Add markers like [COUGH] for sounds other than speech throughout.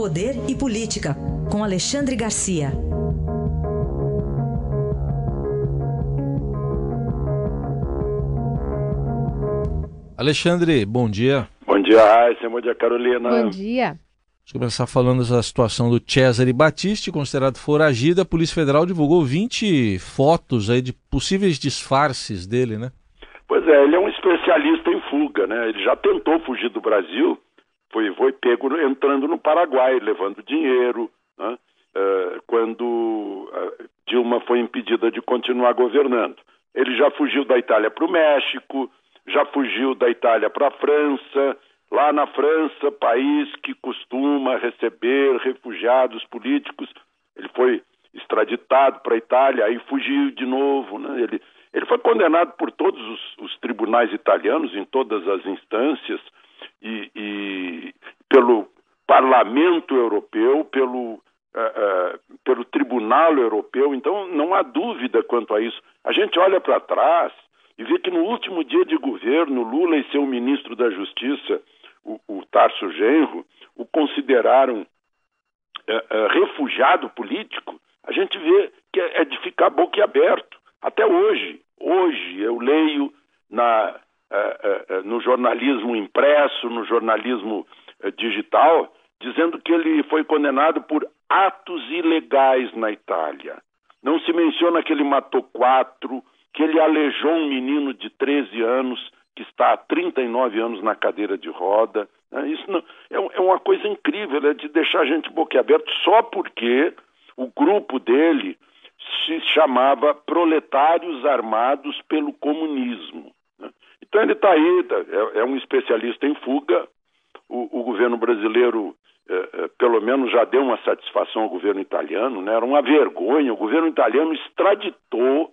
Poder e Política, com Alexandre Garcia. Alexandre, bom dia. Bom dia, Raíssa. Bom dia, Carolina. Bom dia. Vamos começar falando da situação do Cesare Battisti, considerado foragido. A Polícia Federal divulgou 20 fotos aí de possíveis disfarces dele, né? Pois é, ele é um especialista em fuga, né? Ele já tentou fugir do Brasil, foi, foi pego entrando no Paraguai, levando dinheiro, né? uh, quando uh, Dilma foi impedida de continuar governando. Ele já fugiu da Itália para o México, já fugiu da Itália para a França. Lá na França, país que costuma receber refugiados políticos, ele foi extraditado para a Itália, aí fugiu de novo. Né? Ele, ele foi condenado por todos os, os tribunais italianos, em todas as instâncias, e, e pelo Parlamento Europeu, pelo, uh, uh, pelo Tribunal Europeu. Então, não há dúvida quanto a isso. A gente olha para trás e vê que no último dia de governo, Lula e seu ministro da Justiça, o, o Tarso Genro, o consideraram uh, refugiado político. A gente vê que é, é de ficar boquiaberto. Até hoje, hoje eu leio na uh, uh, no jornalismo impresso, no jornalismo uh, digital, dizendo que ele foi condenado por atos ilegais na Itália. Não se menciona que ele matou quatro, que ele aleijou um menino de 13 anos que está há 39 anos na cadeira de roda. Né? Isso não, é, é, uma coisa incrível, é de deixar a gente boquiaberto só porque o grupo dele se chamava Proletários Armados pelo Comunismo. Então ele está aí, é, é, um especialista em fuga. O, o governo brasileiro, é, é, pelo menos, já deu uma satisfação ao governo italiano, né? era uma vergonha. O governo italiano extraditou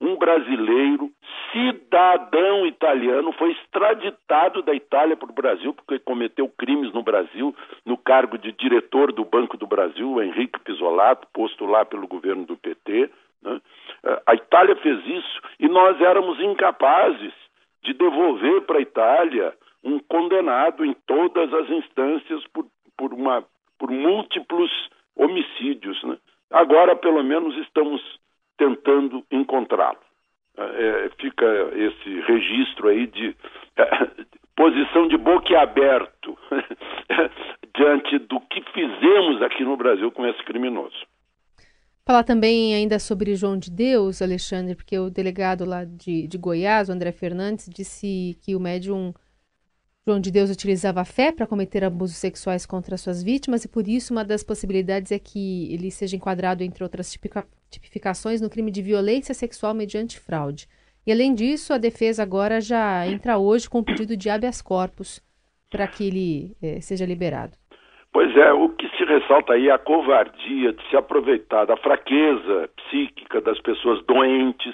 um brasileiro, cidadão italiano, foi extraditado da Itália para o Brasil porque cometeu crimes no Brasil, no cargo de diretor do Banco do Brasil, Henrique Pisolato, posto lá pelo governo do PT. Né? A Itália fez isso e nós éramos incapazes de devolver para a Itália um condenado em todas as instâncias por, por, uma, por múltiplos homicídios. Né? Agora, pelo menos, estamos tentando encontrá-lo. É, fica esse registro aí de é, [LAUGHS] posição de boquiaberto [LAUGHS] diante do que fizemos aqui no Brasil com esse criminoso. Falar também ainda sobre João de Deus, Alexandre, porque o delegado lá de, de Goiás, o André Fernandes, disse que o médium João de Deus utilizava a fé para cometer abusos sexuais contra suas vítimas e por isso uma das possibilidades é que ele seja enquadrado, entre outras tipificações, no crime de violência sexual mediante fraude. E além disso, a defesa agora já entra hoje com o pedido de habeas corpus para que ele eh, seja liberado. Pois é, o que se ressalta aí é a covardia de se aproveitar da fraqueza psíquica das pessoas doentes,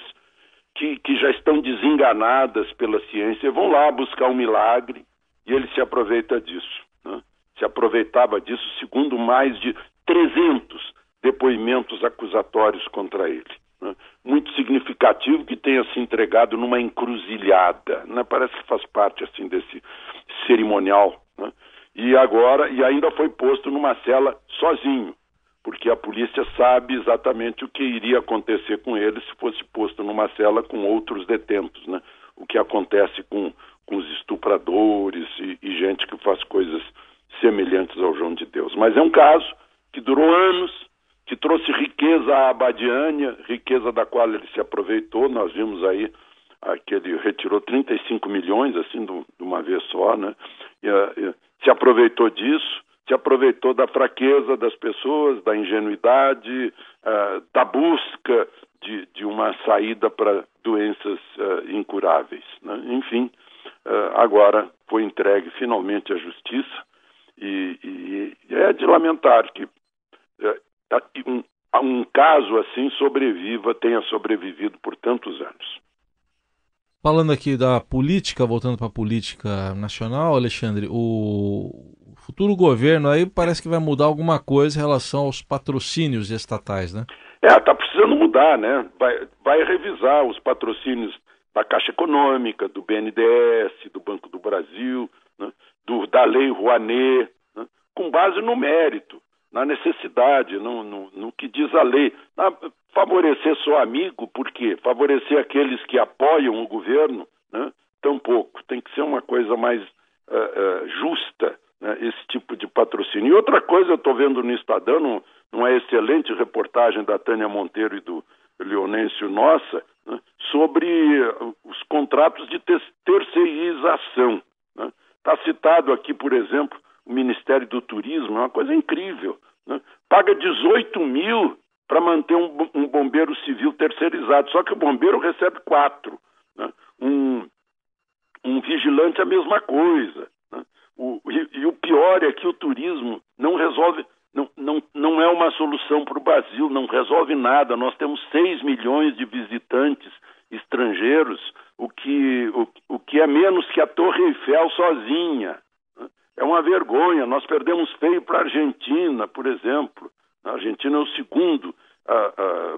que, que já estão desenganadas pela ciência, vão lá buscar um milagre e ele se aproveita disso. Né? Se aproveitava disso, segundo mais de 300 depoimentos acusatórios contra ele. Né? Muito significativo que tenha se entregado numa encruzilhada. Né? Parece que faz parte assim desse cerimonial. E agora, e ainda foi posto numa cela sozinho, porque a polícia sabe exatamente o que iria acontecer com ele se fosse posto numa cela com outros detentos, né? O que acontece com com os estupradores e, e gente que faz coisas semelhantes ao João de Deus. Mas é um caso que durou anos, que trouxe riqueza à Abadiânia, riqueza da qual ele se aproveitou. Nós vimos aí que ele retirou 35 milhões, assim, de uma vez só, né? E, e, se aproveitou disso, se aproveitou da fraqueza das pessoas, da ingenuidade, uh, da busca de, de, uma saída para doenças uh, incuráveis. Né? Enfim, uh, agora foi entregue finalmente à justiça e, e, é de lamentar que um, um caso assim sobreviva, tenha sobrevivido por tantos anos. Falando aqui da política, voltando para a política nacional, Alexandre, o futuro governo aí parece que vai mudar alguma coisa em relação aos patrocínios estatais, né? É, está precisando mudar, né? Vai, vai revisar os patrocínios da Caixa Econômica, do BNDES, do Banco do Brasil, né, do, da Lei Rouanet, né, com base no mérito, na necessidade, no, no, no que diz a lei. Na, favorecer só amigo, por quê? Favorecer aqueles que apoiam o governo, né? tampouco. Tem que ser uma coisa mais uh, uh, justa, né? esse tipo de patrocínio. E outra coisa, eu estou vendo no Estadão, numa excelente reportagem da Tânia Monteiro e do Leonêncio Nossa, né? sobre os contratos de terceirização. Está né? citado aqui, por exemplo, o Ministério do Turismo, é uma coisa incrível. Né? Paga 18 mil para manter um, um, bombeiro civil terceirizado, só que o bombeiro recebe quatro. Né? Um, um vigilante a mesma coisa. Né? O, e, e, o pior é que o turismo não resolve, não, não, não é uma solução para o Brasil, não resolve nada. Nós temos 6 milhões de visitantes estrangeiros, o que, o, o que é menos que a Torre Eiffel sozinha. É uma vergonha. Nós perdemos feio para a Argentina, por exemplo. A Argentina é o segundo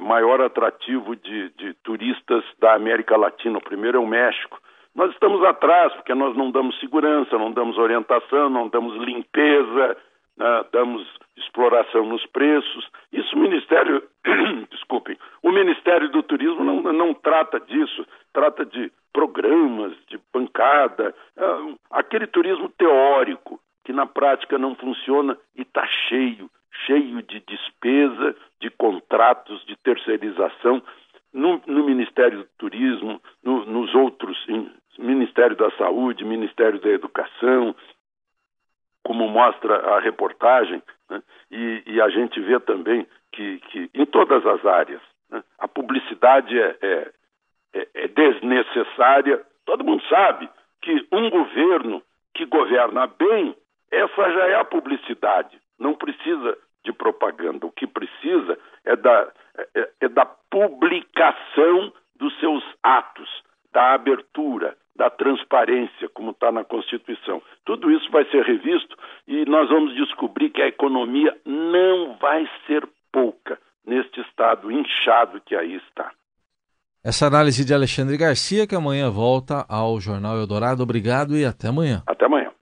maior atrativo de, de turistas da América Latina. O primeiro é o México. Nós estamos atrás, porque nós não damos segurança, não damos orientação, não damos limpeza, né, damos exploração nos preços. Isso o Ministério, [CLEARS THROAT] desculpem, o Ministério do Turismo não, não trata disso, trata de programas, de bancada, é, aquele turismo teórico que na prática não funciona e está cheio, cheio de despesa, de contratos de terceirização no, no Ministério do Turismo, no, nos outros, em, Ministério da Saúde, Ministério da Educação, como mostra a reportagem, né? e, e, a gente vê também que, que em todas as áreas né? a publicidade é, é, é, é desnecessária. Todo mundo sabe que um governo que governa bem, essa já é a publicidade. Não precisa de propaganda. O que precisa é da, é, é da publicação dos seus atos, da abertura, da transparência, como está na Constituição. Tudo isso vai ser revisto e nós vamos descobrir que a economia não vai ser pouca neste estado inchado que aí está. Essa análise de Alexandre Garcia, que amanhã volta ao Jornal Eldorado. Obrigado e até amanhã. Até amanhã.